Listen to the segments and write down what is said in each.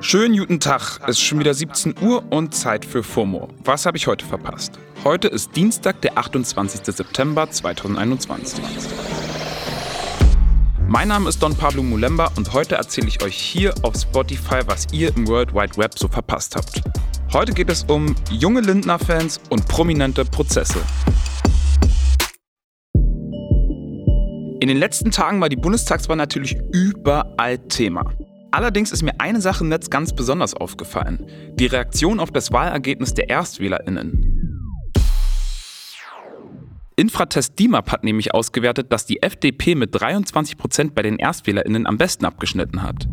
Schönen guten Tag, es ist schon wieder 17 Uhr und Zeit für FOMO. Was habe ich heute verpasst? Heute ist Dienstag, der 28. September 2021. Mein Name ist Don Pablo Mulemba und heute erzähle ich euch hier auf Spotify, was ihr im World Wide Web so verpasst habt. Heute geht es um junge Lindner-Fans und prominente Prozesse. In den letzten Tagen war die Bundestagswahl natürlich überall Thema. Allerdings ist mir eine Sache im Netz ganz besonders aufgefallen. Die Reaktion auf das Wahlergebnis der ErstwählerInnen. Infratest DIMAP hat nämlich ausgewertet, dass die FDP mit 23 Prozent bei den ErstwählerInnen am besten abgeschnitten hat.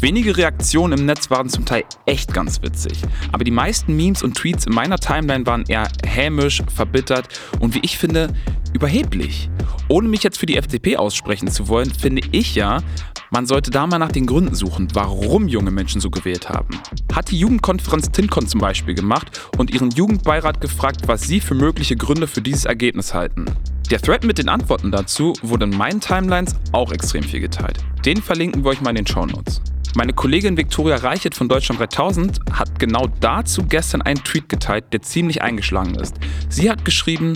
Wenige Reaktionen im Netz waren zum Teil echt ganz witzig, aber die meisten Memes und Tweets in meiner Timeline waren eher hämisch, verbittert und wie ich finde, überheblich. Ohne mich jetzt für die FDP aussprechen zu wollen, finde ich ja, man sollte da mal nach den Gründen suchen, warum junge Menschen so gewählt haben. Hat die Jugendkonferenz TINCON zum Beispiel gemacht und ihren Jugendbeirat gefragt, was sie für mögliche Gründe für dieses Ergebnis halten. Der Thread mit den Antworten dazu wurde in meinen Timelines auch extrem viel geteilt. Den verlinken wir euch mal in den Show Notes. Meine Kollegin Viktoria Reichert von Deutschland 3000 hat genau dazu gestern einen Tweet geteilt, der ziemlich eingeschlagen ist. Sie hat geschrieben,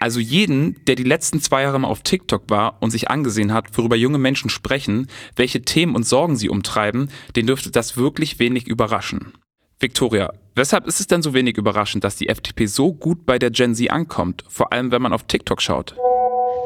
also jeden, der die letzten zwei Jahre mal auf TikTok war und sich angesehen hat, worüber junge Menschen sprechen, welche Themen und Sorgen sie umtreiben, den dürfte das wirklich wenig überraschen. Victoria, weshalb ist es denn so wenig überraschend, dass die FDP so gut bei der Gen Z ankommt, vor allem wenn man auf TikTok schaut?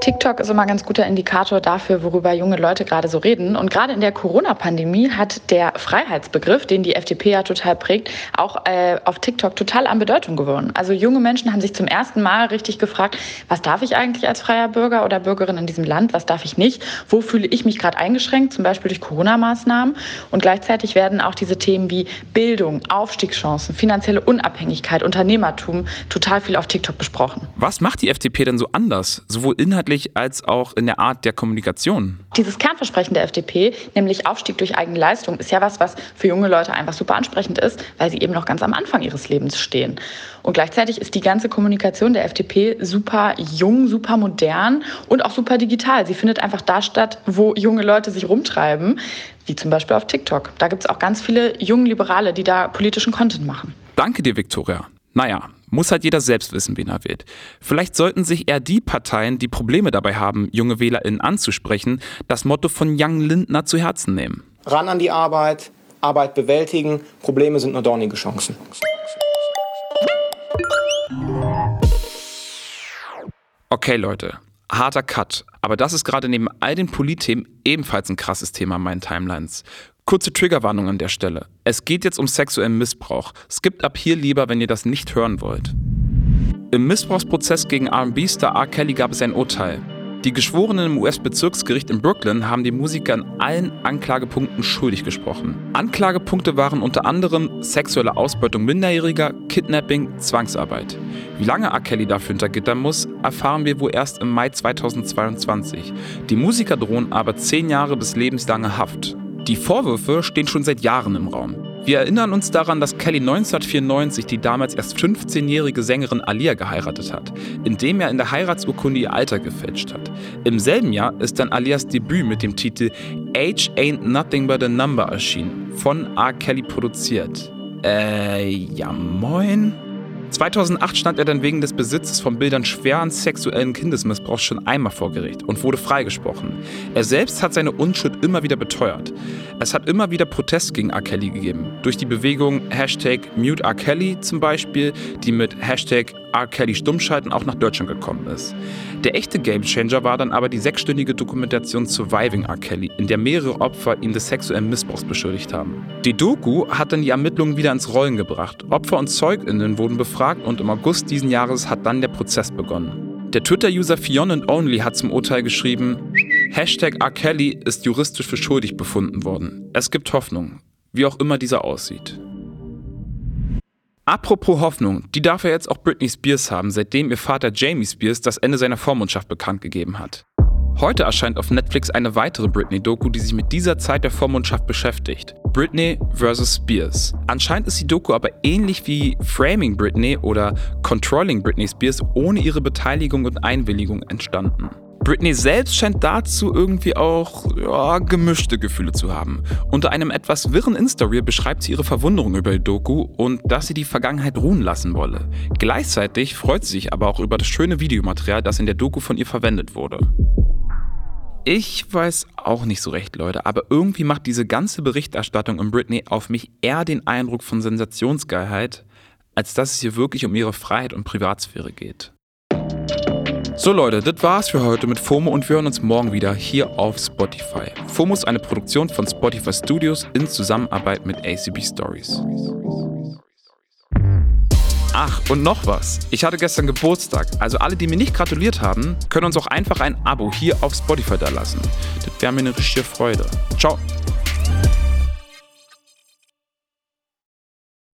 TikTok ist immer ein ganz guter Indikator dafür, worüber junge Leute gerade so reden. Und gerade in der Corona-Pandemie hat der Freiheitsbegriff, den die FDP ja total prägt, auch äh, auf TikTok total an Bedeutung gewonnen. Also junge Menschen haben sich zum ersten Mal richtig gefragt, was darf ich eigentlich als freier Bürger oder Bürgerin in diesem Land, was darf ich nicht, wo fühle ich mich gerade eingeschränkt, zum Beispiel durch Corona-Maßnahmen. Und gleichzeitig werden auch diese Themen wie Bildung, Aufstiegschancen, finanzielle Unabhängigkeit, Unternehmertum total viel auf TikTok besprochen. Was macht die FDP denn so anders, sowohl inhaltlich inhaltlich als auch in der Art der Kommunikation. Dieses Kernversprechen der FDP, nämlich Aufstieg durch eigene Leistung, ist ja was, was für junge Leute einfach super ansprechend ist, weil sie eben noch ganz am Anfang ihres Lebens stehen. Und gleichzeitig ist die ganze Kommunikation der FDP super jung, super modern und auch super digital. Sie findet einfach da statt, wo junge Leute sich rumtreiben, wie zum Beispiel auf TikTok. Da gibt es auch ganz viele junge Liberale, die da politischen Content machen. Danke dir, Viktoria. Naja, muss halt jeder selbst wissen, wen er wählt. Vielleicht sollten sich eher die Parteien, die Probleme dabei haben, junge WählerInnen anzusprechen, das Motto von Young Lindner zu Herzen nehmen. Ran an die Arbeit, Arbeit bewältigen, Probleme sind nur dornige Chancen. Okay, Leute, harter Cut. Aber das ist gerade neben all den Politthemen ebenfalls ein krasses Thema in meinen Timelines. Kurze Triggerwarnung an der Stelle. Es geht jetzt um sexuellen Missbrauch. Skippt ab hier lieber, wenn ihr das nicht hören wollt. Im Missbrauchsprozess gegen RB-Star R. Kelly gab es ein Urteil. Die Geschworenen im US-Bezirksgericht in Brooklyn haben die Musiker in allen Anklagepunkten schuldig gesprochen. Anklagepunkte waren unter anderem sexuelle Ausbeutung Minderjähriger, Kidnapping, Zwangsarbeit. Wie lange R. Kelly dafür hinter Gitter muss, erfahren wir wohl erst im Mai 2022. Die Musiker drohen aber zehn Jahre bis lebenslange Haft. Die Vorwürfe stehen schon seit Jahren im Raum. Wir erinnern uns daran, dass Kelly 1994 die damals erst 15-jährige Sängerin Alia geheiratet hat, indem er in der Heiratsurkunde ihr Alter gefälscht hat. Im selben Jahr ist dann Alias Debüt mit dem Titel Age Ain't Nothing But a Number erschienen, von R. Kelly produziert. Äh, ja moin? 2008 stand er dann wegen des Besitzes von Bildern schweren sexuellen Kindesmissbrauchs schon einmal vor Gericht und wurde freigesprochen. Er selbst hat seine Unschuld immer wieder beteuert. Es hat immer wieder Protest gegen R. Kelly gegeben. Durch die Bewegung Hashtag Mute R. Kelly zum Beispiel, die mit Hashtag R. Kelly Stummschalten auch nach Deutschland gekommen ist. Der echte Gamechanger war dann aber die sechsstündige Dokumentation Surviving R. Kelly, in der mehrere Opfer ihn des sexuellen Missbrauchs beschuldigt haben. Die Doku hat dann die Ermittlungen wieder ins Rollen gebracht. Opfer und ZeugInnen wurden befragt und im August diesen Jahres hat dann der Prozess begonnen. Der Twitter-User Fion and Only hat zum Urteil geschrieben, Hashtag R. Kelly ist juristisch für schuldig befunden worden. Es gibt Hoffnung, wie auch immer dieser aussieht. Apropos Hoffnung, die darf ja jetzt auch Britney Spears haben, seitdem ihr Vater Jamie Spears das Ende seiner Vormundschaft bekannt gegeben hat. Heute erscheint auf Netflix eine weitere Britney-Doku, die sich mit dieser Zeit der Vormundschaft beschäftigt. Britney vs. Spears. Anscheinend ist die Doku aber ähnlich wie Framing Britney oder Controlling Britney Spears ohne ihre Beteiligung und Einwilligung entstanden. Britney selbst scheint dazu irgendwie auch ja, gemischte Gefühle zu haben. Unter einem etwas wirren Insta-Reel beschreibt sie ihre Verwunderung über die Doku und dass sie die Vergangenheit ruhen lassen wolle. Gleichzeitig freut sie sich aber auch über das schöne Videomaterial, das in der Doku von ihr verwendet wurde. Ich weiß auch nicht so recht, Leute, aber irgendwie macht diese ganze Berichterstattung um Britney auf mich eher den Eindruck von Sensationsgeilheit, als dass es hier wirklich um ihre Freiheit und Privatsphäre geht. So Leute, das war's für heute mit FOMO und wir hören uns morgen wieder hier auf Spotify. FOMO ist eine Produktion von Spotify Studios in Zusammenarbeit mit ACB Stories. Ach, und noch was. Ich hatte gestern Geburtstag. Also alle, die mir nicht gratuliert haben, können uns auch einfach ein Abo hier auf Spotify da lassen. Das wäre mir eine richtige Freude. Ciao.